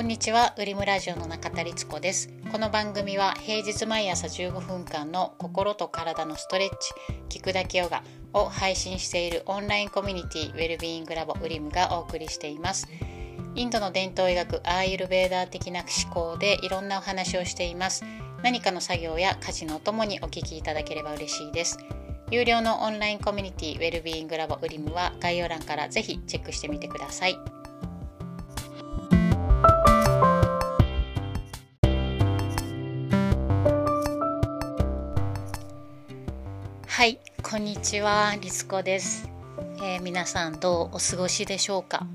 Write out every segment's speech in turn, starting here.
こんにちは、ウリムラジオの中田律子です。この番組は平日毎朝15分間の心と体のストレッチ、聞くだけヨガを配信しているオンラインコミュニティウェルビーイングラボウリムがお送りしています。インドの伝統医学アーユルベーダー的な思考でいろんなお話をしています。何かの作業や家事のお供にお聞きいただければ嬉しいです。有料のオンラインコミュニティウェルビーイングラボウリムは概要欄からぜひチェックしてみてください。はい、こんにちは、リツコです、えー皆さんどうお過ごしでしょうか？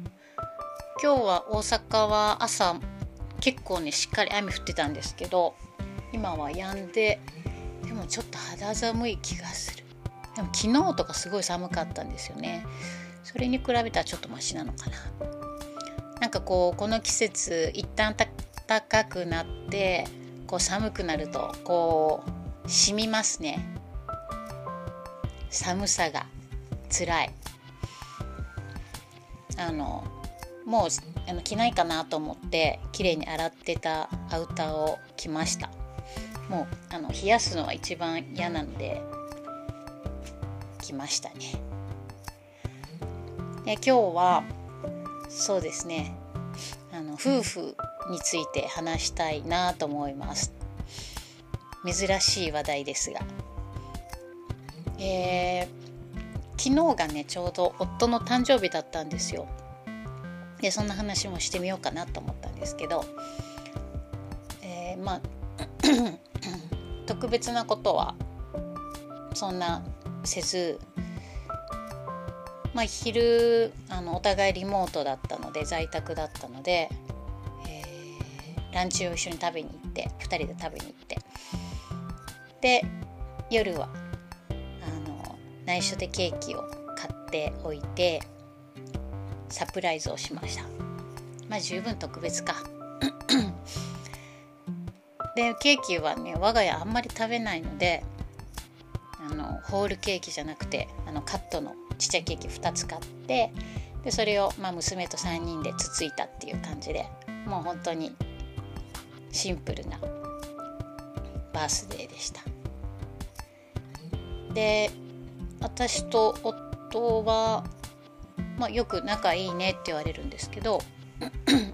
今日は大阪は朝結構ねしっかり雨降ってたんですけど今は止んででもちょっと肌寒い気がする。でも昨日とかすごい寒かったんですよね。それに比べたらちょっとマシなのかな。なんかこうこの季節一旦暖かくなってこう寒くなるとこう染みますね。寒さが辛い。あのもうあの着ないかなと思って綺麗に洗ってたアウターを着ました。もうあの冷やすのは一番嫌なので着ましたね。で今日はそうですね。あの夫婦について話したいなと思います。珍しい話題ですが。え昨日がねちょうど夫の誕生日だったんですよ。でそんな話もしてみようかなと思ったんですけど、えーまあ特別なことはそんなせずまあ昼あのお互いリモートだったので在宅だったので、えーランチを一緒に食べに行って2人で食べに行って。で夜は内緒でケーキを買っておいてサプライズをしました。まあ十分特別か。でケーキはね我が家あんまり食べないのであのホールケーキじゃなくてあのカットのちっちゃいケーキ2つ買ってでそれを、まあ、娘と3人でつついたっていう感じでもう本当にシンプルなバースデーでした。で私と夫は、まあ、よく仲いいねって言われるんですけど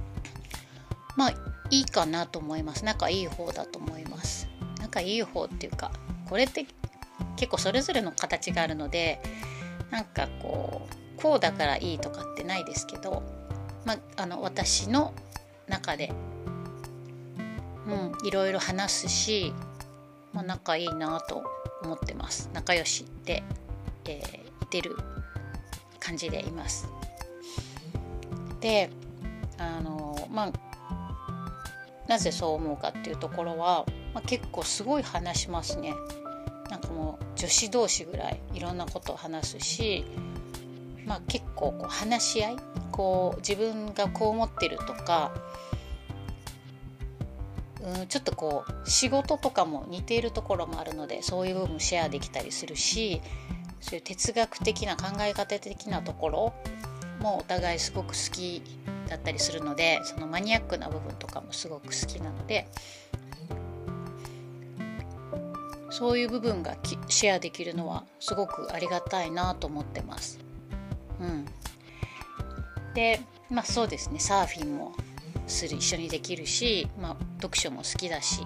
まあいいかなと思います。仲いい方だと思います。仲いい方っていうかこれって結構それぞれの形があるのでなんかこうこうだからいいとかってないですけど、まあ、あの私の中で、うん、いろいろ話すし、まあ、仲いいなと思ってます。仲良しって、えー言ってる感じでいます。であのまあなぜそう思うかっていうところは、まあ、結構すごい話しますね。なんかもう女子同士ぐらいいろんなことを話すし、まあ、結構こう話し合いこう自分がこう思ってるとかうんちょっとこう仕事とかも似ているところもあるのでそういう部分シェアできたりするしそういう哲学的な考え方的なところもお互いすごく好きだったりするのでそのマニアックな部分とかもすごく好きなのでそういう部分がシェアできるのはすごくありがたいなと思ってます。うん、でまあそうですねサーフィンもする一緒にできるし、まあ、読書も好きだし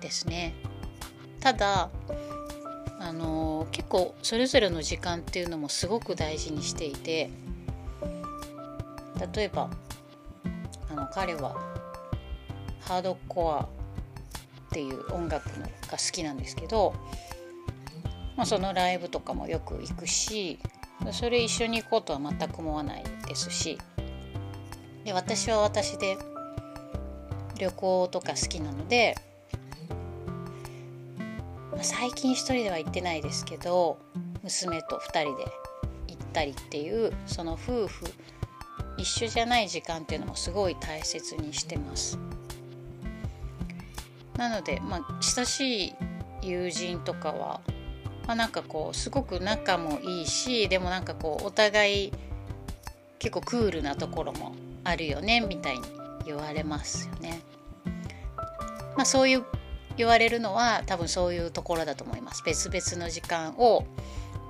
ですね。ただの結構それぞれの時間っていうのもすごく大事にしていて例えばあの彼はハードコアっていう音楽が好きなんですけど、まあ、そのライブとかもよく行くしそれ一緒に行こうとは全く思わないですしで私は私で旅行とか好きなので最近一人では行ってないですけど娘と2人で行ったりっていうその夫婦一緒じゃない時間っていうのもすごい大切にしてますなのでまあ親しい友人とかは、まあ、なんかこうすごく仲もいいしでもなんかこうお互い結構クールなところもあるよねみたいに言われますよね。まあ、そういう言われるのは多分そういうところだと思います。別々の時間を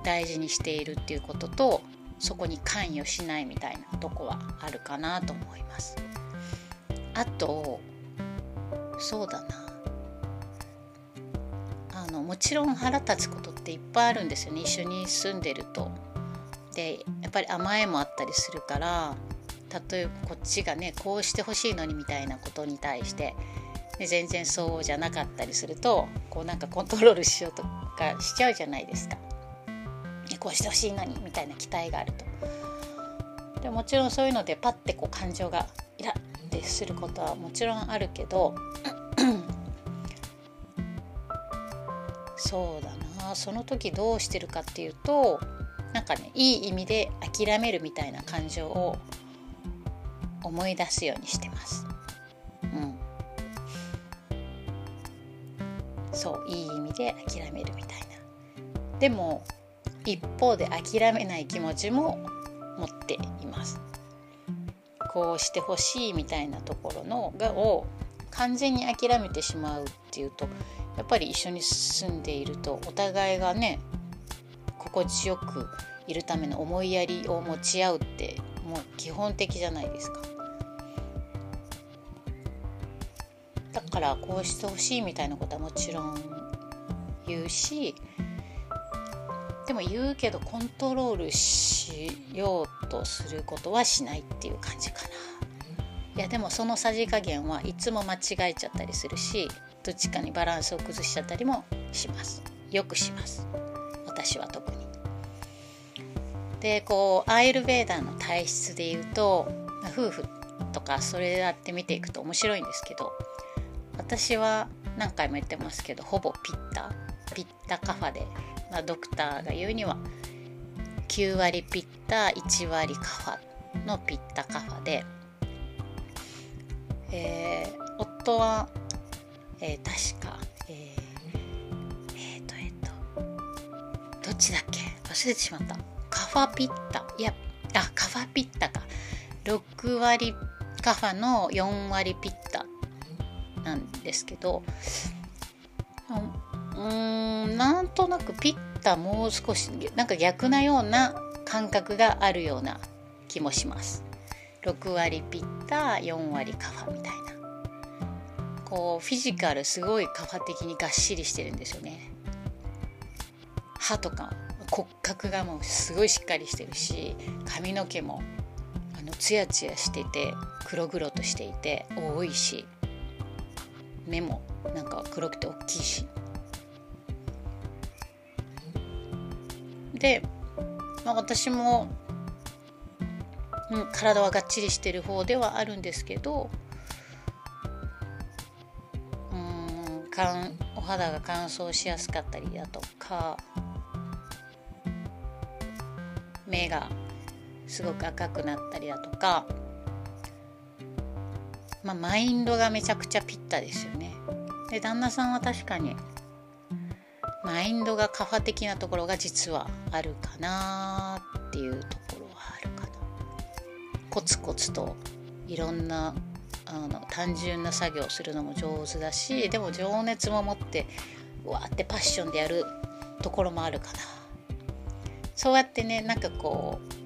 大事にしているっていうこととそこに関与しないみたいなとこはあるかなと思います。あとそうだなあのもちろん腹立つことっていっぱいあるんですよね一緒に住んでると。でやっぱり甘えもあったりするから例えばこっちがねこうしてほしいのにみたいなことに対してで全然そうじゃなかったりするとこうなんかコントロールしようとかしちゃうじゃないですか。こうしてほしいのにみたいな期待があると。でもちろんそういうのでパッてこう感情がイラッてすることはもちろんあるけど そうだなその時どうしてるかっていうとなんかねいい意味で諦めるみたいな感情を思い出すようにしてます。そういい意味で諦めるみたいなでも一方で諦めない気持ちも持っていますこうしてほしいみたいなところのがを完全に諦めてしまうっていうとやっぱり一緒に住んでいるとお互いがね心地よくいるための思いやりを持ち合うってもう基本的じゃないですか。だからこうしてほしいみたいなことはもちろん言うしでも言うけどコントロールしようとすることはしないっていう感じかな。いやでもそのさじ加減はいつも間違えちゃったりするしどっちかにバランスを崩しちゃったりもします。よくします。私は特に。でこうアイルベーダーの体質で言うと夫婦とかそれやって見ていくと面白いんですけど私は何回も言ってますけどほぼピッタピッタカファで、まあ、ドクターが言うには9割ピッタ1割カファのピッタカファで、えー、夫は、えー、確かえー、えー、とえっ、とどっちだっけ？忘れてしまった。カファピッタ。いやあカファピッタか。6割カファの4割ピッタ。なんですけどうんなんとなくピッタもう少しなんか逆なような感覚があるような気もします。6割ピッタ4割カファみたいな。こうフィジカルすごいカファ的にがっしりしてるんですよね。歯とか骨格がもうすごいしっかりしてるし髪の毛もあのツヤツヤしてて黒々としていて多いし。目もなんか黒くて大きいし。で、まあ、私も、うん、体はがっちりしてる方ではあるんですけどうんかんお肌が乾燥しやすかったりだとか目がすごく赤くなったりだとかまあ、マインドがめちゃくちゃピッタですよね。で旦那さんは確かにマインドがカファ的なところが実はあるかなっていうところはあるかな。コツコツといろんなあの単純な作業をするのも上手だしでも情熱も持ってわーってパッションでやるところもあるかな。そうやってねなんかこう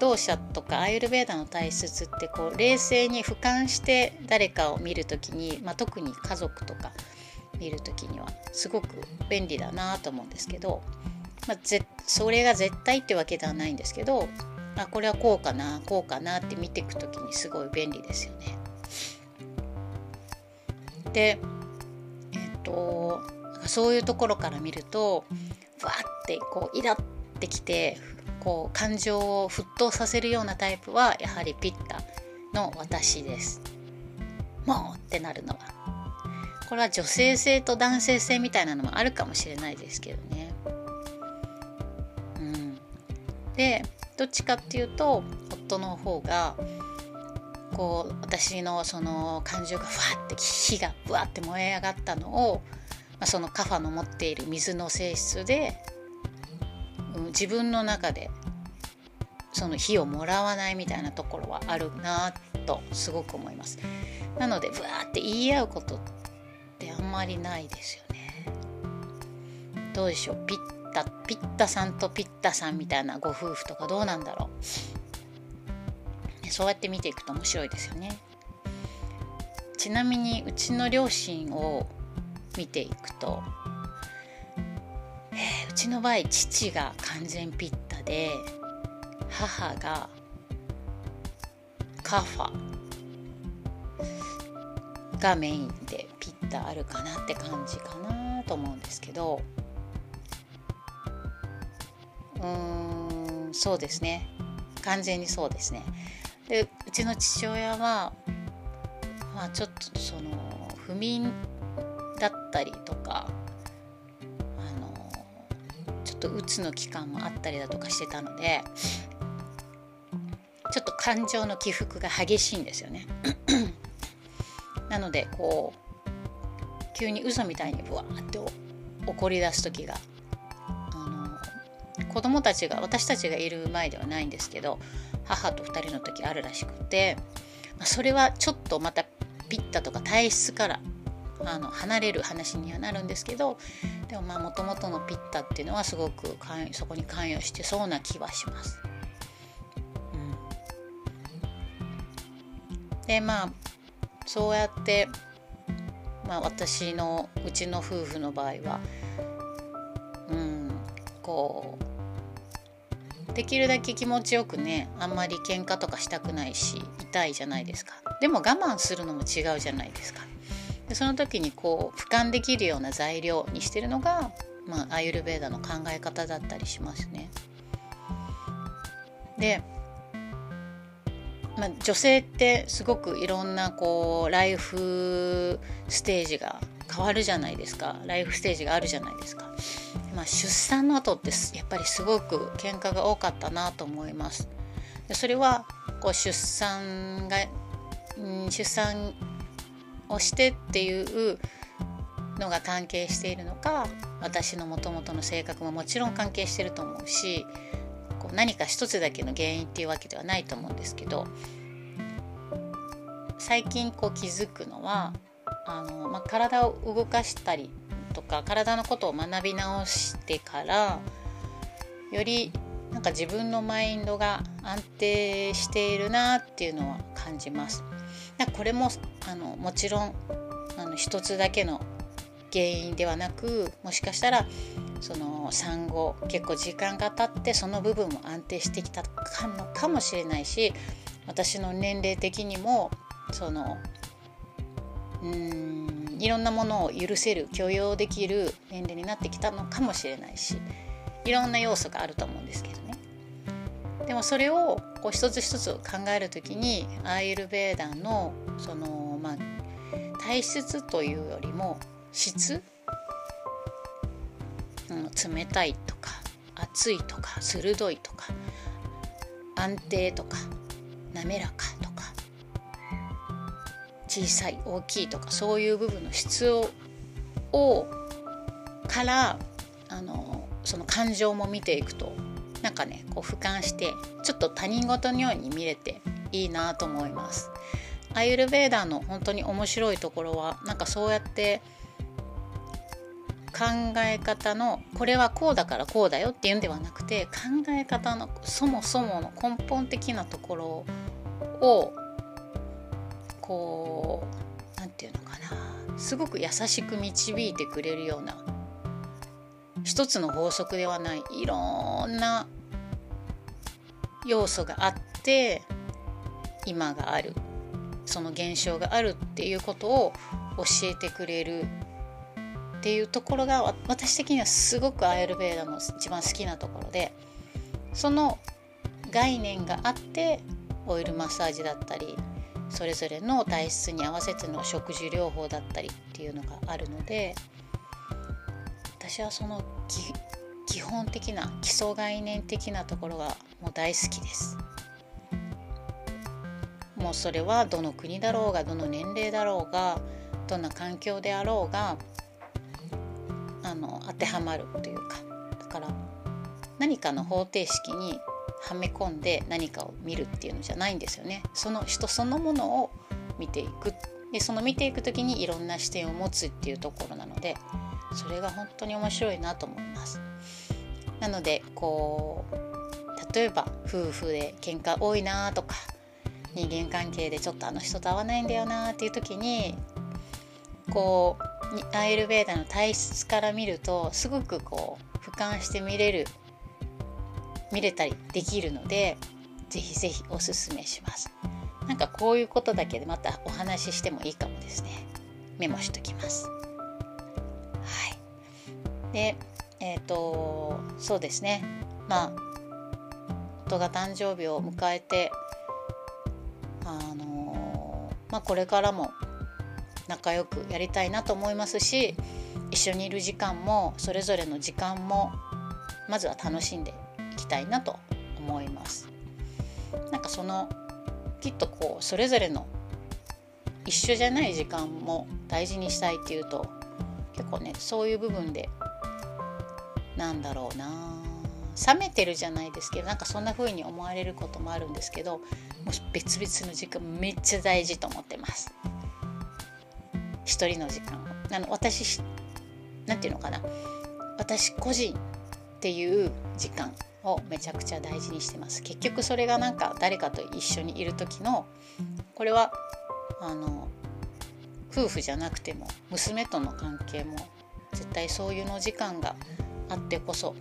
同社とかアイルベーダの体質ってこう冷静に俯瞰して誰かを見る時に、まあ、特に家族とか見る時にはすごく便利だなと思うんですけど、まあ、ぜそれが絶対ってわけではないんですけど、あ、これはこうかなこうかなって見ていく時にすごい便利ですよね。でえっ、とそういうところから見るとわってこうイラってきてこう感情を沸騰させるようなタイプはやはりピッタの私です。もうってなるのは。これは女性性と男性性みたいなのもあるかもしれないですけどね。うん、でどっちかっていうと夫の方がこう私のその感情がふわって火がぶわって燃え上がったのを、まあ、そのカファの持っている水の性質で自分の中でその火をもらわないみたいなところはあるなとすごく思います。なのでブワーって言い合うことってあんまりないですよね。どうでしょう？ピッタピッタさんとピッタさんみたいなご夫婦とかどうなんだろう？そうやって見ていくと面白いですよね。ちなみにうちの両親を見ていくと、ちの場合父が完全ピッタで母がカファがメインでピッタあるかなって感じかなと思うんですけどうーんそうですね。完全にそうですね。でうちの父親はまあちょっとその不眠だったりとかとうつの期間もあったりだとかしてたのでちょっと感情の起伏が激しいんですよね。なのでこう急に嘘みたいにブワーって怒り出す時があの子供たちが私たちがいる前ではないんですけど母と2人の時あるらしくてまそれはちょっとまたピッタとか体質からあの離れる話にはなるんですけどでもまあもともとのピッタっていうのはすごくそこに関与してそうな気はします。でまあそうやって、まあ、私のうちの夫婦の場合はうんこうできるだけ気持ちよくねあんまり喧嘩とかしたくないし痛いじゃないですか。でも我慢するのも違うじゃないですか。でその時にこう俯瞰できるような材料にしてるのが、まあ、アユルベーダの考え方だったりしますね。でまあ、女性ってすごくいろんなこうライフステージが変わるじゃないですか。ライフステージがあるじゃないですか、まあ、出産の後ってやっぱりすごく喧嘩が多かったなと思います。でそれはこう出産が、出産をしてっていうのが関係しているのか私のもともとの性格ももちろん関係してると思うしこう何か一つだけの原因っていうわけではないと思うんですけど最近こう気づくのはあの、まあ、体を動かしたりとか体のことを学び直してからよりなんか自分のマインドが安定しているなっていうのは感じます。これもあのもちろんあの一つだけの原因ではなくもしかしたらその産後結構時間が経ってその部分も安定してきたかのかもしれないし私の年齢的にもそのうんいろんなものを許せる許容できる年齢になってきたのかもしれないしいろんな要素があると思うんですけど。でもそれをこう一つ一つ考える時にアーユルベーダンのそのまあ体質というよりも質？うん冷たいとか熱いとか鋭いとか安定とか滑らかとか小さい大きいとかそういう部分の質ををからあのその感情も見ていくとなんかねこう俯瞰してちょっと他人事のように見れていいなと思います。アイルベーダーの本当に面白いところはなんかそうやって考え方のこれはこうだからこうだよっていうんではなくて考え方のそもそもの根本的なところをこう何て言うのかなすごく優しく導いてくれるような一つの法則ではない。いろんな要素があって今がある。その現象があるっていうことを教えてくれるっていうところが私的にはすごくアイルベーダの一番好きなところでその概念があってオイルマッサージだったりそれぞれの体質に合わせての食事療法だったりっていうのがあるので私はその基本的な基礎概念的なところがもう大好きです。もうそれはどの国だろうがどの年齢だろうがどんな環境であろうがあの当てはまるというか。だから何かの方程式にはめ込んで何かを見るっていうのじゃないんですよね。その人そのものを見ていく。でその見ていく時にいろんな視点を持つっていうところなのでそれが本当に面白いなと思います。なのでこう例えば夫婦で喧嘩多いなとか人間関係でちょっとあの人と合わないんだよなっていう時にこうアイルベーダの体質から見るとすごくこう俯瞰して見れる見れたりできるのでぜひぜひおすすめします。なんかこういうことだけでまたお話ししてもいいかもですね。メモしときます。でえっ、ー、とそうですね。まあ夫が誕生日を迎えてあのまあこれからも仲良くやりたいなと思いますし一緒にいる時間もそれぞれの時間もまずは楽しんでいきたいなと思います。なんかそのきっとこうそれぞれの一緒じゃない時間も大事にしたいっていうと結構ねそういう部分でなんだろうな。冷めてるじゃないですけどなんかそんな風に思われることもあるんですけどもし別々の時間めっちゃ大事と思ってます。一人の時間あの私なんていうのかな。私個人っていう時間をめちゃくちゃ大事にしてます。結局それがなんか誰かと一緒にいる時のこれはあの夫婦じゃなくても娘との関係も絶対そういうの時間があってこそ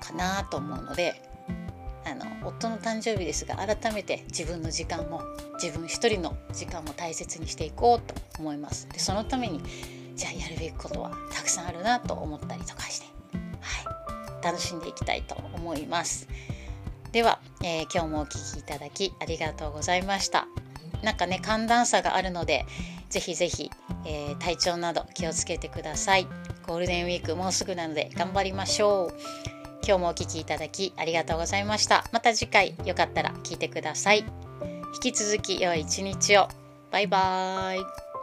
かなと思うのであの夫の誕生日ですが改めて自分の時間も自分一人の時間も大切にしていこうと思います。でそのためにじゃあやるべきことはたくさんあるなと思ったりとかして、はい、楽しんでいきたいと思います。では、えー、今日もお聴きいただきありがとうございました。なんかね寒暖差があるのでぜひぜひ、えー、体調など気をつけてください。ゴールデンウィークもうすぐなので頑張りましょう。今日もお聴きいただきありがとうございました。また次回よかったら聞いてください。引き続き良い一日を。バイバーイ。